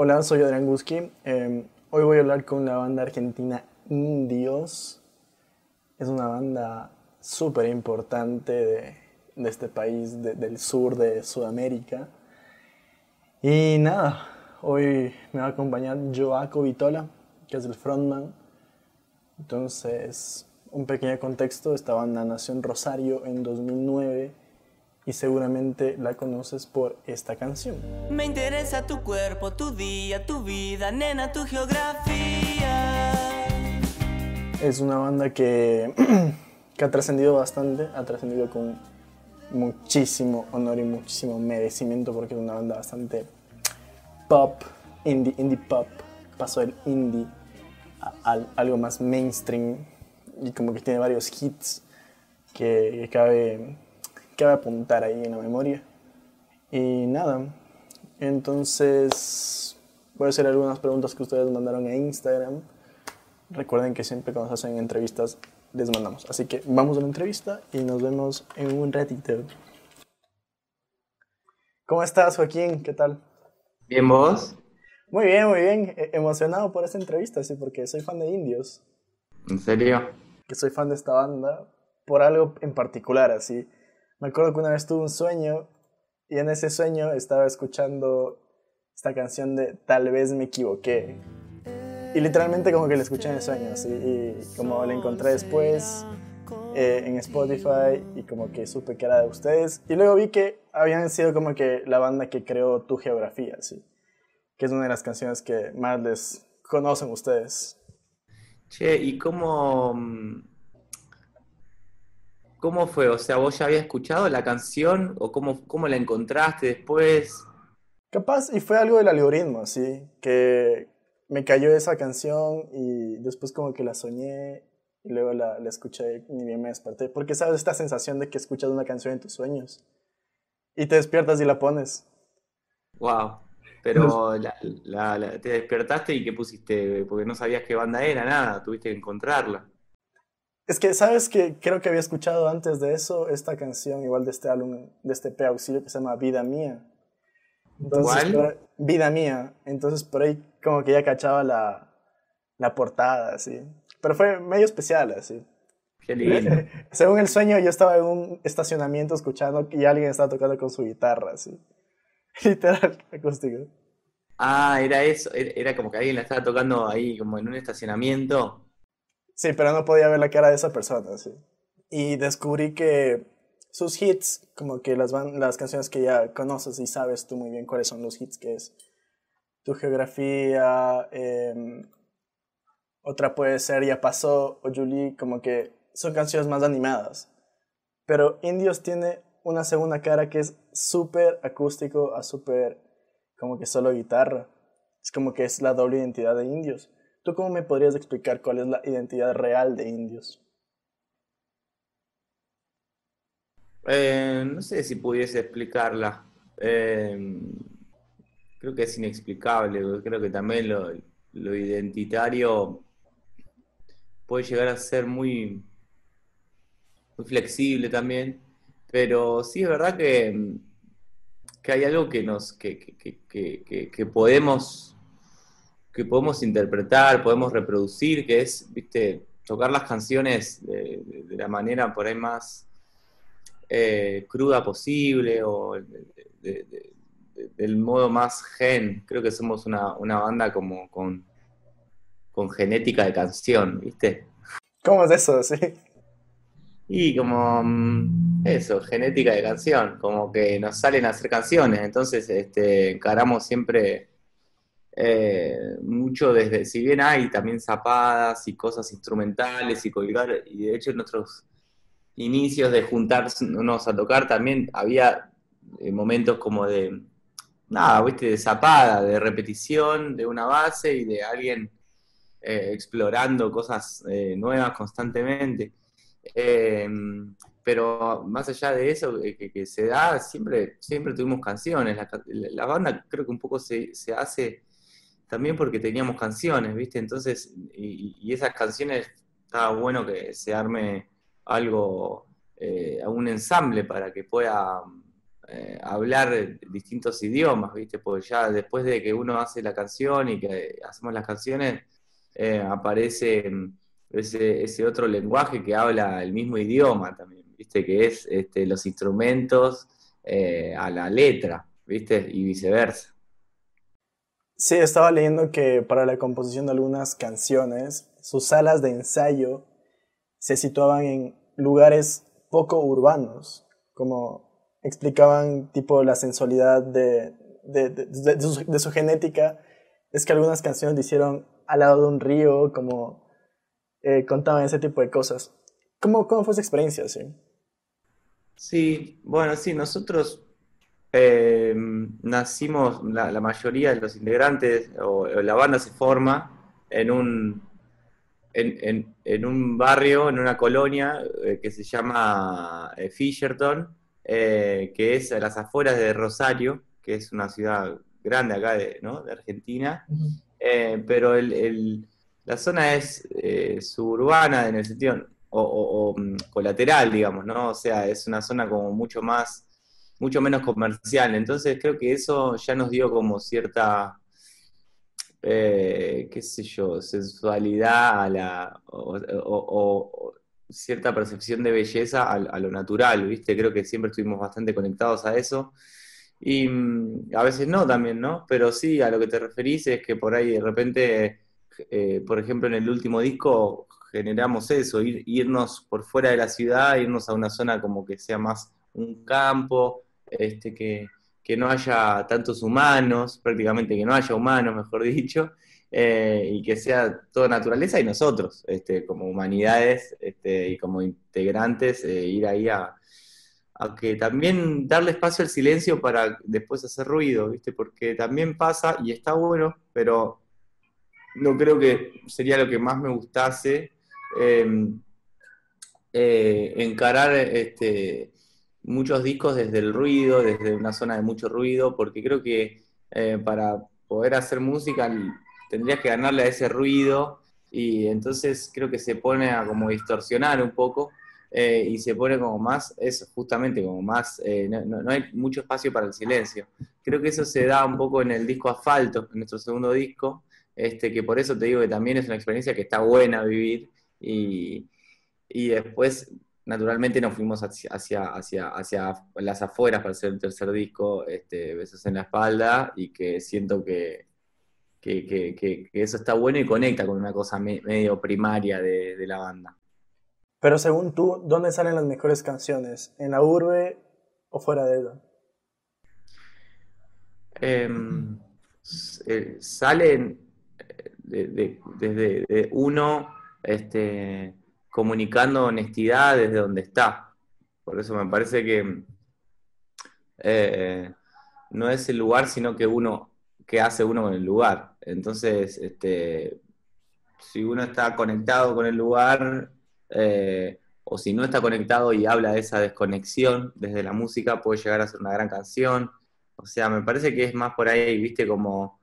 Hola, soy Adrián Guski. Eh, hoy voy a hablar con la banda argentina Indios. Es una banda súper importante de, este país de, del sur de Sudamérica. Y nada, hoy me va a acompañar Joaco Vitola, que es el frontman. Entonces, un pequeño contexto, esta banda nació en Rosario en 2009 y seguramente la conoces por esta canción. Me interesa tu cuerpo, tu día, tu vida, nena, tu geografía. Es una banda que, que ha trascendido bastante, ha trascendido con muchísimo honor y muchísimo merecimiento porque es una banda bastante pop, indie, indie pop, pasó del indie a, a algo más mainstream y como que tiene varios hits que, que cabe, cabe apuntar ahí en la memoria. Y nada, entonces voy a hacer algunas preguntas que ustedes mandaron a Instagram. Recuerden que siempre cuando se hacen entrevistas les mandamos. Así que vamos a la entrevista y nos vemos en un ratito. ¿Cómo estás, Joaquín? ¿Qué tal? Bien, ¿vos? Muy bien, muy bien. E- emocionado por esta entrevista, sí, porque soy fan de Indios. ¿En serio? Que soy fan de esta banda por algo en particular, así. Me acuerdo que una vez tuve un sueño y en ese sueño estaba escuchando esta canción de Tal vez me equivoqué. Y literalmente como que la escuché en el sueño, así. Y como la encontré después eh, en Spotify y como que supe que era de ustedes. Y luego vi que habían sido como que la banda que creó Tu Geografía, así. Que es una de las canciones que más les conocen ustedes. Che, ¿y cómo, mm, cómo fue? O sea, ¿vos ya habías escuchado la canción o cómo, cómo la encontraste después? Capaz, y fue algo del algoritmo, así, que me cayó esa canción y después como que la soñé y luego la, la escuché y bien me desperté. Porque sabes esta sensación de que escuchas una canción en tus sueños y te despiertas y la pones. Wow. Pero la- la- te despertaste y ¿qué pusiste? Porque no sabías qué banda era, nada, tuviste que encontrarla. Es que, ¿sabes que Creo que había escuchado antes de eso esta canción, igual de este álbum, de este P auxilio que se llama Vida Mía. Entonces, ¿Cuál? por- Vida Mía. Entonces por ahí como que ya cachaba la, la portada, así. Pero fue medio especial, así. Qué lindo. Según el sueño, yo estaba en un estacionamiento escuchando y alguien estaba tocando con su guitarra, así. Literal, acústico. Ah, era eso, era era como que alguien la estaba tocando ahí como en un estacionamiento. Sí, pero no podía ver la cara de esa persona, sí. Y descubrí que sus hits, como que las, van, las canciones que ya conoces y sabes tú muy bien cuáles son los hits, que es Tu Geografía, em, otra puede ser Ya Pasó o Julie, como que son canciones más animadas. Pero Indios tiene una segunda cara que es súper acústico a súper como que solo guitarra. Es como que es la doble identidad de Indios. ¿Tú cómo me podrías explicar cuál es la identidad real de Indios? Eh, no sé si pudiese explicarla. Eh, creo que es inexplicable. Creo que también lo, identitario puede llegar a ser muy, flexible también. Pero sí es verdad que, que hay algo que nos que- que podemos que podemos interpretar, podemos reproducir, que es, viste, tocar las canciones de, de- de la manera por ahí más eh, cruda posible o de- de- de- de- del modo más gen. Creo que somos una, una banda como con, con genética de canción, ¿viste? ¿Cómo es eso? Sí. Y como mm, eso, genética de canción, como que nos salen a hacer canciones, entonces este, encaramos siempre eh, mucho desde, si bien hay también zapadas y cosas instrumentales y colgar, y de hecho en nuestros inicios de juntarnos a tocar también había eh, momentos como de, nada, viste, de zapada, de repetición de una base y de alguien eh, explorando cosas eh, nuevas constantemente. Eh, pero más allá de eso que, se da, siempre, siempre tuvimos canciones. La, la banda creo que un poco se, se hace también porque teníamos canciones, ¿viste? Entonces, y, y esas canciones estaba bueno que se arme algo, eh, un ensamble para que pueda eh, hablar distintos idiomas, ¿viste? Porque ya después de que uno hace la canción y que hacemos las canciones, eh, aparece mm, ese, ese, otro lenguaje que habla el mismo idioma también, ¿viste? Que es este, los instrumentos eh, a la letra, ¿viste? Y viceversa. Sí, estaba leyendo que para la composición de algunas canciones, sus salas de ensayo se situaban en lugares poco urbanos, como explicaban tipo la sensualidad de, de, su, genética, es que algunas canciones le hicieron al lado de un río, como eh, contaban ese tipo de cosas. ¿Cómo, ¿Cómo fue esa experiencia? Sí, sí bueno, sí, nosotros eh, nacimos, la, mayoría de los integrantes, o, la banda se forma en un, en, en, un barrio, en una colonia eh, que se llama eh, Fisherton, que es a las afueras de Rosario, que es una ciudad grande acá de, ¿no? de Argentina, pero el, la zona es suburbana en el sentido, o, o, o, mm, colateral, digamos, ¿no? O sea, es una zona como mucho más mucho menos comercial. Entonces creo que eso ya nos dio como cierta, eh, qué sé yo, sensualidad a la, o, cierta percepción de belleza a, lo natural, ¿viste? Creo que siempre estuvimos bastante conectados a eso. Y mm, a veces no también, ¿no? Pero sí, a lo que te referís es que por ahí de repente, eh, por ejemplo, en el último disco generamos eso, irnos por fuera de la ciudad, irnos a una zona como que sea más un campo, este, que, no haya tantos humanos, prácticamente que no haya humanos, mejor dicho, eh, y que sea toda naturaleza y nosotros, este, como humanidades este, y como integrantes, eh, ir ahí a, que también darle espacio al silencio para después hacer ruido, ¿viste? Porque también pasa, y está bueno, pero no creo que sería lo que más me gustase em, eh, encarar este, muchos discos desde el ruido, desde una zona de mucho ruido, porque creo que eh, para poder hacer música tendrías que ganarle a ese ruido y entonces creo que se pone a como distorsionar un poco eh, y se pone como más, eso, justamente como más, eh, no, hay mucho espacio para el silencio. Creo que eso se da un poco en el disco Asfalto, en nuestro segundo disco, este, que por eso te digo que también es una experiencia que está buena vivir y, y después naturalmente nos fuimos hacia, hacia, hacia, las afueras para hacer el tercer disco, este, Besos en la espalda, y que siento que, que, eso está bueno y conecta con una cosa medio primaria de, la banda. Pero según tú, ¿dónde salen las mejores canciones? ¿En la urbe o fuera de ella? Em, eh, salen eh, desde uno este, comunicando honestidad desde donde está. Por eso me parece que eh, no es el lugar, sino que uno, que hace uno con el lugar. Entonces, este, si uno está conectado con el lugar, eh, o si no está conectado y habla de esa desconexión desde la música, puede llegar a ser una gran canción. O sea, me parece que es más por ahí, viste, como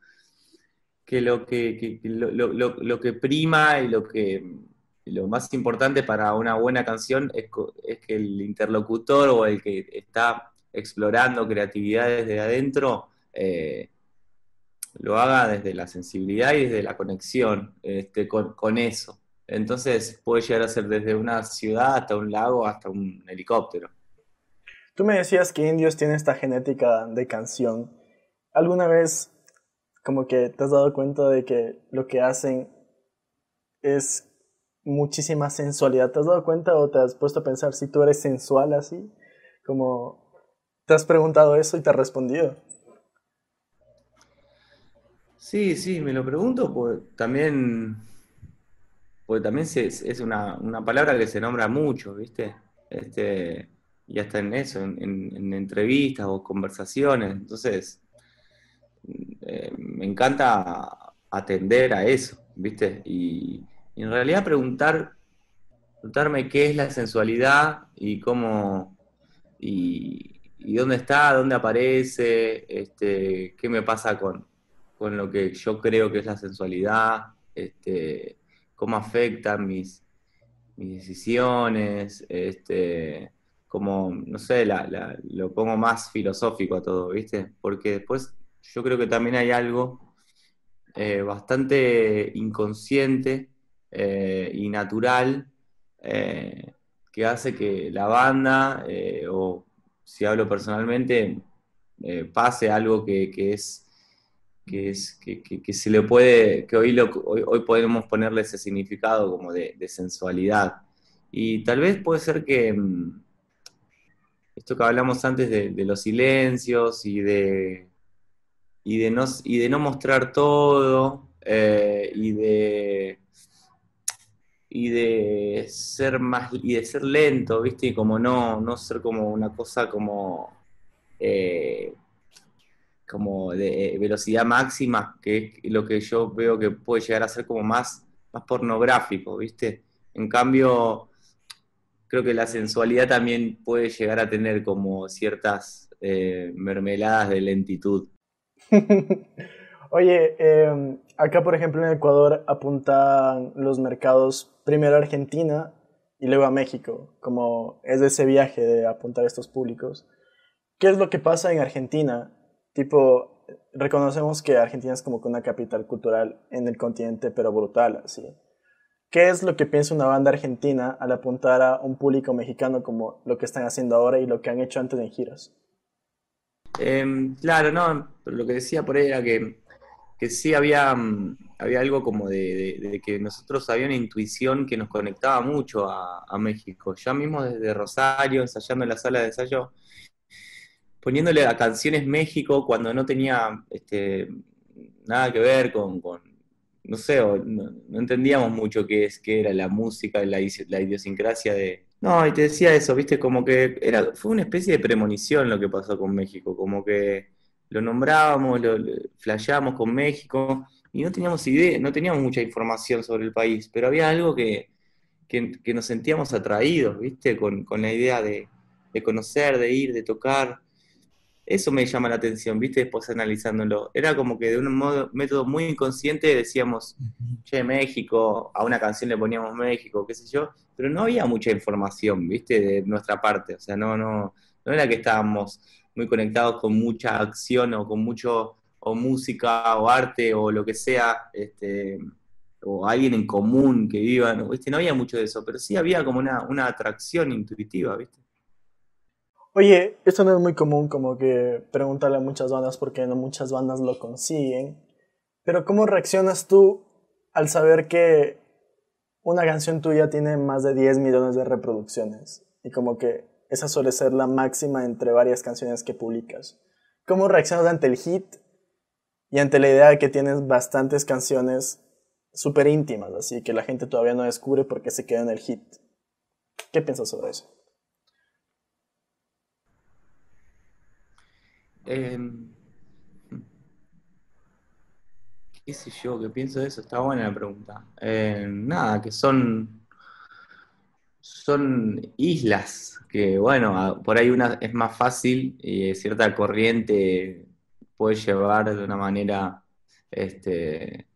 que lo que, lo que prima y lo que lo más importante para una buena canción es, que el interlocutor o el que está explorando creatividad desde adentro eh, lo haga desde la sensibilidad y desde la conexión este, con, eso. Entonces puede llegar a ser desde una ciudad hasta un lago hasta un helicóptero. Tú me decías que indios tienen esta genética de canción. ¿Alguna vez como que te has dado cuenta de que lo que hacen es muchísima sensualidad. ¿Te has dado cuenta o te has puesto a pensar si tú eres sensual así? Como te has preguntado eso y te has respondido. Sí, sí, me lo pregunto, pues también, pues también es una, palabra que se nombra mucho, ¿viste? Este, y hasta en eso, en, entrevistas o conversaciones. Entonces, eh, me encanta atender a eso, ¿viste? Y, y en realidad preguntar, preguntarme qué es la sensualidad y cómo, y, dónde está, dónde aparece, este, qué me pasa con, lo que yo creo que es la sensualidad, este, cómo afectan mis, decisiones, este, como, no sé, lo pongo más filosófico a todo, ¿viste? Porque después yo creo que también hay algo eh, bastante inconsciente eh, y natural eh, que hace que la banda, o si hablo personalmente, pase algo que, es que, es, que, se le puede, que hoy, lo, hoy, podemos ponerle ese significado como de, sensualidad. Y tal vez puede ser que mm, esto que hablamos antes de, los silencios y de, y de, no, y de no mostrar todo eh, y de y de ser más y de ser lento, ¿viste? Y como no, no ser como una cosa como eh, como de velocidad máxima, que es lo que yo veo que puede llegar a ser como más, más pornográfico, ¿viste? En cambio, creo que la sensualidad también puede llegar a tener como ciertas eh, mermeladas de lentitud. Oye, em, acá por ejemplo en Ecuador apuntan los mercados primero a Argentina y luego a México, como es de ese viaje de apuntar a estos públicos. ¿Qué es lo que pasa en Argentina? Tipo, reconocemos que Argentina es como una capital cultural en el continente, pero brutal, así. ¿Qué es lo que piensa una banda argentina al apuntar a un público mexicano como lo que están haciendo ahora y lo que han hecho antes en giras? Em, claro, no, lo que decía por ahí era que, que sí había, mm, había algo como de, que nosotros había una intuición que nos conectaba mucho a, México. Ya mismo desde Rosario, ensayando en la sala de ensayo, poniéndole a Canciones México cuando no tenía este, nada que ver con, no sé, no, entendíamos mucho qué, es, qué era la música, la, la idiosincrasia de... No, y te decía eso, viste, como que era, fue una especie de premonición lo que pasó con México, como que lo nombrábamos, lo, flasheábamos con México y no teníamos idea, no teníamos mucha información sobre el país, pero había algo que, que, nos sentíamos atraídos, viste, con, con la idea de, de conocer, de ir, de tocar. Eso me llama la atención, ¿viste? Después analizándolo. Era como que de un modo, método muy inconsciente decíamos, che, México, a una canción le poníamos México, qué sé yo, pero no había mucha información, ¿viste? De nuestra parte. O sea, no, no, no era que estábamos muy conectados con mucha acción o con mucho, o música o arte o lo que sea, este, o alguien en común que viva, ¿no? ¿viste? No había mucho de eso, pero sí había como una, una atracción intuitiva, ¿viste? Oye, esto no es muy común como que preguntarle a muchas bandas porque no muchas bandas lo consiguen. Pero ¿cómo reaccionas tú al saber que una canción tuya tiene más de 10 millones de reproducciones? Y como que esa suele ser la máxima entre varias canciones que publicas. ¿Cómo reaccionas ante el hit y ante la idea de que tienes bastantes canciones súper íntimas, así que la gente todavía no descubre porque se queda en el hit? ¿Qué piensas sobre eso? Em, ¿Qué sé yo? ¿Qué pienso de eso? Está buena la pregunta. Em, nada, que son, son islas que, bueno, por ahí una es más fácil y cierta corriente puede llevar de una manera, este,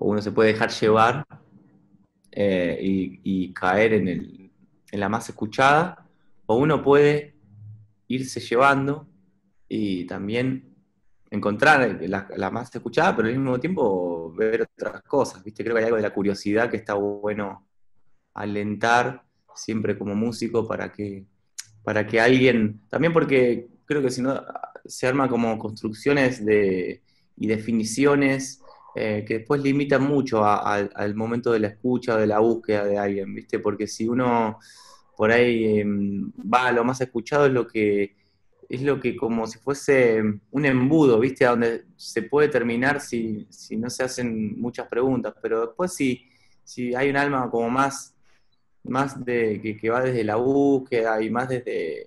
uno se puede dejar llevar eh, y, caer en, el, en la más escuchada, o uno puede irse llevando y también encontrar la, más escuchada, pero al mismo tiempo ver otras cosas, ¿viste? Creo que hay algo de la curiosidad que está bueno alentar siempre como músico para que, para que alguien, también porque creo que si no se arma como construcciones de, y definiciones eh, que después limitan mucho al momento de la escucha o de la búsqueda de alguien, ¿viste? Porque si uno por ahí em, va a lo más escuchado es lo que es lo que como si fuese un embudo, ¿viste? A donde se puede terminar si, no se hacen muchas preguntas, pero después si, si hay un alma como más, más de que, va desde la búsqueda y más desde,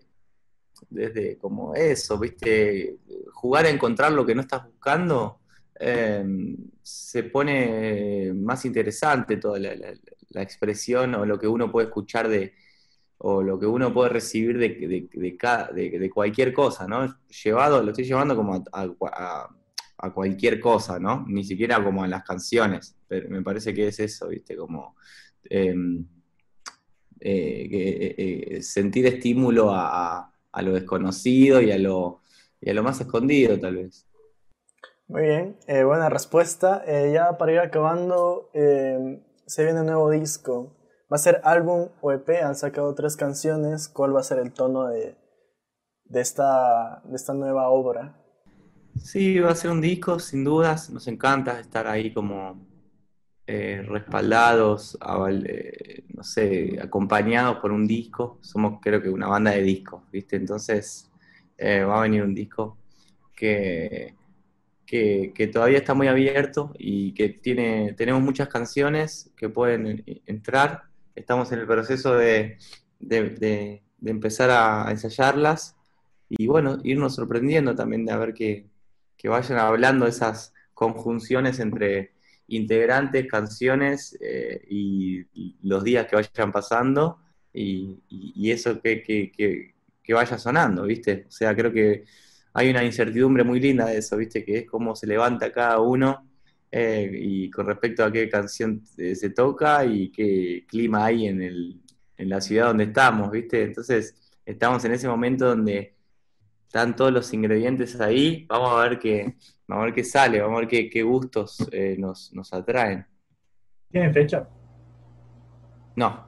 desde como eso, ¿viste? Jugar a encontrar lo que no estás buscando, em, se pone más interesante toda la expresión o lo que uno puede escuchar de, o lo que uno puede recibir de, de, de, de cualquier cosa, ¿no? Llevado, lo estoy llevando como a, a, cualquier cosa, ¿no? Ni siquiera como a las canciones, pero me parece que es eso, ¿viste? Como... Em, eh, sentir estímulo a, a, lo desconocido y a lo, y a lo más escondido, tal vez. Muy bien, buena respuesta. ya para ir acabando, se viene un nuevo disco. ¿Va a ser álbum o EP? Han sacado tres canciones. ¿Cuál va a ser el tono de, de, esta, de esta nueva obra? Sí, va a ser un disco, sin dudas. Nos encanta estar ahí como eh, respaldados, eh, no sé, acompañados por un disco. Somos creo que una banda de discos, ¿viste? Entonces eh, va a venir un disco que, que, todavía está muy abierto y que tiene, tenemos muchas canciones que pueden entrar. Estamos en el proceso de, empezar a ensayarlas y bueno, irnos sorprendiendo también de ver que, que vayan hablando esas conjunciones entre integrantes, canciones eh, y, los días que vayan pasando y, eso que, vaya sonando, ¿viste? O sea, creo que hay una incertidumbre muy linda de eso, ¿viste? Que es cómo se levanta cada uno eh, y con respecto a qué canción eh, se toca y qué clima hay en, el, en la ciudad donde estamos, ¿viste? Entonces, estamos en ese momento donde están todos los ingredientes ahí, vamos a ver qué, vamos a ver qué sale, vamos a ver qué, qué gustos eh, nos, nos, atraen. ¿Tienen fecha? No.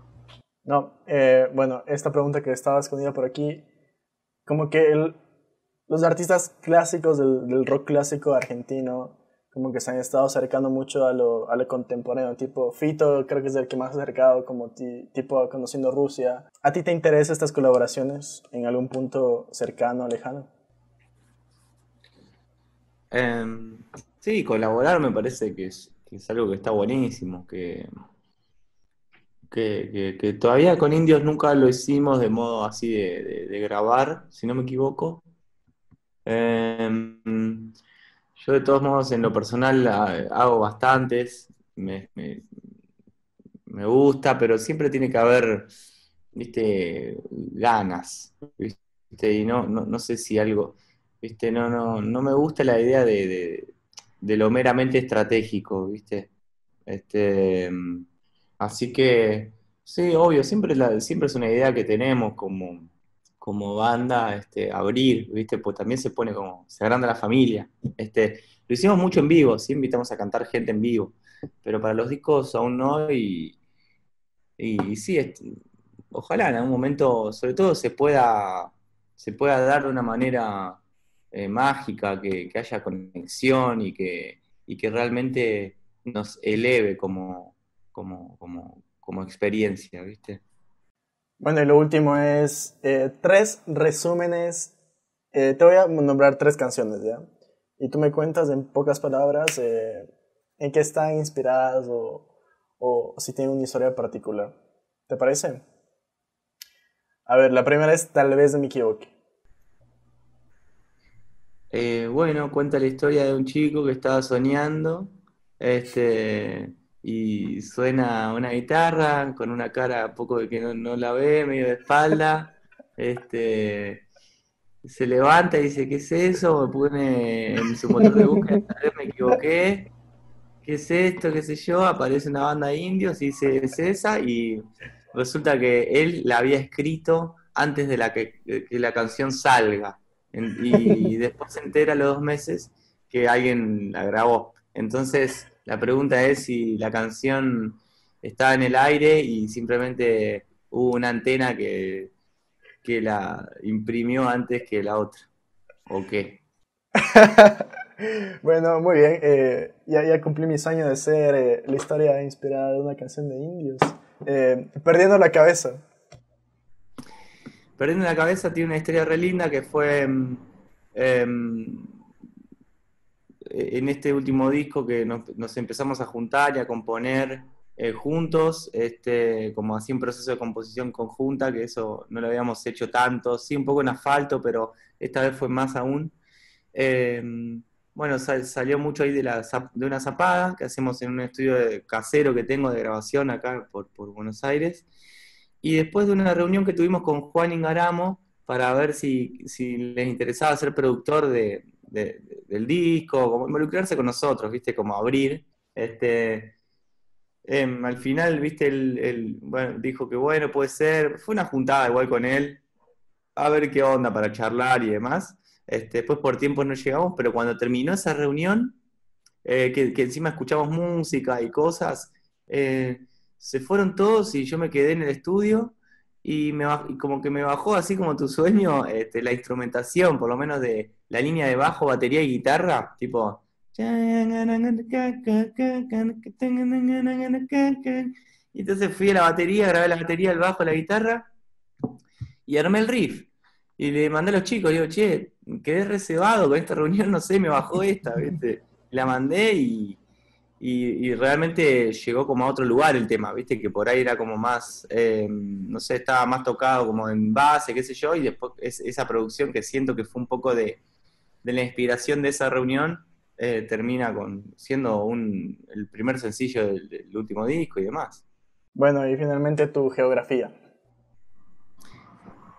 No, eh, bueno, esta pregunta que estaba escondida por aquí, como que el, los artistas clásicos del, del rock clásico argentino como que se han estado acercando mucho a lo, a lo contemporáneo, tipo Fito creo que es el que más acercado, como tipo conociendo Rusia. ¿A ti te interesan estas colaboraciones en algún punto cercano, lejano? Em, sí, colaborar me parece que es, algo que está buenísimo, que, que, todavía con indios nunca lo hicimos de modo así de, grabar, si no me equivoco. Em, yo de todos modos en lo personal hago bastantes, me, gusta, pero siempre tiene que haber, viste, ganas, viste, y no, no, sé si algo, viste, no, no, no me gusta la idea de, lo meramente estratégico, viste. Este, así que, sí, obvio, siempre, la, siempre es una idea que tenemos como como banda este, abrir, ¿viste? Pues también se pone como, se agranda la familia. Este, lo hicimos mucho en vivo, sí invitamos a cantar gente en vivo, pero para los discos aún no y, y, sí, ojalá en algún momento, sobre todo, se pueda, se pueda dar de una manera eh, mágica, que, haya conexión y que, y que realmente nos eleve como, como, como, como experiencia, ¿viste? Bueno, y lo último es eh, tres resúmenes. Eh, te voy a nombrar tres canciones, ¿ya? Y tú me cuentas en pocas palabras eh, en qué están inspiradas o, o, si tienen una historia particular. ¿Te parece? A ver, la primera es Tal vez me equivoque. bueno, cuenta la historia de un chico que estaba soñando. Este y suena una guitarra con una cara poco de que no, la ve, medio de espalda. Este, se levanta y dice, ¿qué es eso? Me pone en su motor de búsqueda, me equivoqué. ¿Qué es esto? ¿Qué sé yo? Aparece una banda de indios y dice, es esa. Y resulta que él la había escrito antes de la que, la canción salga. Y, después se entera a los dos meses que alguien la grabó. Entonces, la pregunta es si la canción estaba en el aire y simplemente hubo una antena que, que la imprimió antes que la otra. ¿O qué? bueno, muy bien. Eh, ya, ya, cumplí mi sueño de ser eh, la historia inspirada de una canción de indios. Eh, perdiendo la cabeza. Perdiendo la cabeza tiene una historia re linda que fue... Mm, em, en este último disco que nos, empezamos a juntar y a componer eh, juntos, este, como así un proceso de composición conjunta, que eso no lo habíamos hecho tanto, sí un poco en asfalto, pero esta vez fue más aún. Em, bueno, salió mucho ahí de, la, de una zapada que hacemos en un estudio casero que tengo de grabación acá por, Buenos Aires. Y después de una reunión que tuvimos con Juan Ingaramo para ver si, si les interesaba ser productor de, del disco, como involucrarse con nosotros, ¿viste? Como abrir. Este, em, al final, viste, él, bueno, dijo que bueno, puede ser. Fue una juntada igual con él, a ver qué onda para charlar y demás. Este, después por tiempo no llegamos, pero cuando terminó esa reunión, eh, que, encima escuchamos música y cosas, eh, se fueron todos y yo me quedé en el estudio y, me como que me bajó así como tu sueño este, la instrumentación, por lo menos de la línea de bajo, batería y guitarra, tipo... Y entonces fui a la batería, grabé la batería, el bajo, la guitarra y armé el riff. Y le mandé a los chicos, digo, che, quedé reservado con esta reunión, no sé, me bajó esta, ¿viste? La mandé y, y, realmente llegó como a otro lugar el tema, ¿viste? Que por ahí era como más, eh, no sé, estaba más tocado como en base, qué sé yo, y después esa producción que siento que fue un poco de, la inspiración de esa reunión, eh, termina con siendo un, el primer sencillo del, último disco y demás. Bueno, y finalmente tu geografía.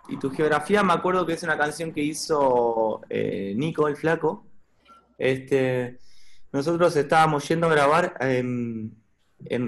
Y tu geografía, me acuerdo que es una canción que hizo eh, Nico el Flaco. Este, nosotros estábamos yendo a grabar en,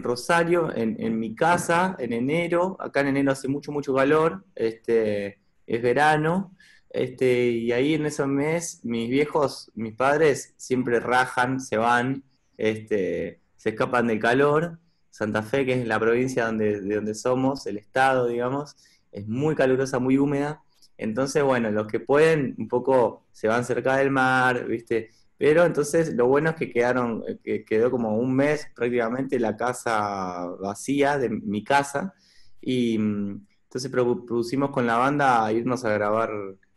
Rosario, en, mi casa, en enero. Acá en enero hace mucho, mucho calor. Este, es verano. Este, y ahí en ese mes, mis viejos, mis padres, siempre rajan, se van, este, se escapan del calor. Santa Fe, que es la provincia donde, de donde somos, el estado, digamos es muy calurosa, muy húmeda. Entonces, bueno, los que pueden, un poco se van cerca del mar, ¿viste? Pero entonces lo bueno es que quedaron, eh, que quedó como un mes prácticamente la casa vacía de mi casa. Y mm, entonces producimos con la banda irnos a grabar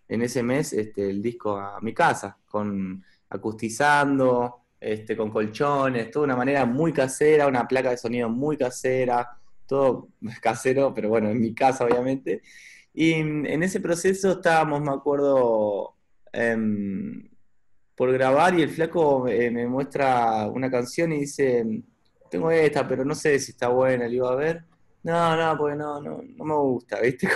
en ese mes este, el disco a mi casa, con acustizando, este, con colchones, toda una manera muy casera, una placa de sonido muy casera, todo casero, pero bueno, en mi casa obviamente. Y en ese proceso estábamos, me acuerdo, em, por grabar y el flaco eh, me muestra una canción y dice, tengo esta, pero no sé si está buena, le iba a ver. No, no, porque no, no, no me gusta, ¿viste?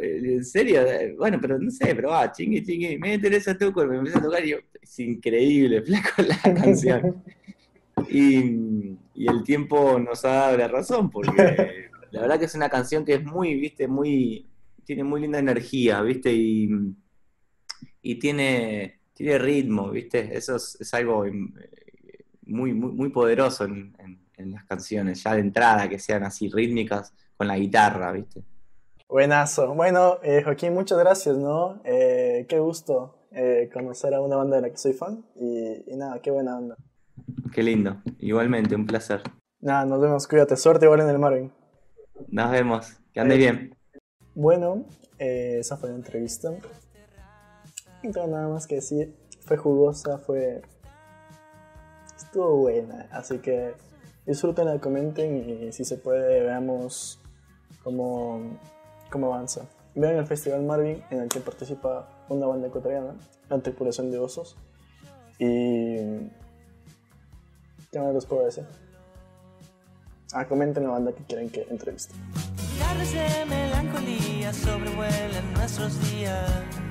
en serio, eh, bueno, pero no sé, pero va, chingui, chingui, me interesa tu cuerpo, me empieza a tocar y yo, es increíble, flaco la canción. Y, el tiempo nos ha dado la razón, porque la verdad que es una canción que es muy, viste, muy, tiene muy linda energía, viste, y, y tiene, tiene ritmo, viste, eso es, algo eh, muy, muy, muy poderoso en, las canciones, ya de entrada, que sean así rítmicas con la guitarra, viste. Buenazo. Bueno, eh, Joaquín, muchas gracias, ¿no? Eh, qué gusto conocer a una banda de la que soy fan y, y nada, qué buena onda. Qué lindo. Igualmente, un placer. Nada, nos vemos. Cuídate. Suerte igual en el Marvin. Nos vemos. Que ande bien. Bueno, esa fue la entrevista. No nada más que decir. Fue jugosa, fue. Estuvo buena. Así que disfruten, comenten y si se puede, veamos cómo, cómo avanza. Vean el Festival Marvin en el que participa una banda ecuatoriana, la tripulación de osos. Y ¿Qué más les puedo decir? Ah, comenten la banda que quieren que entreviste. Tardes de melancolía sobrevuelan nuestros días.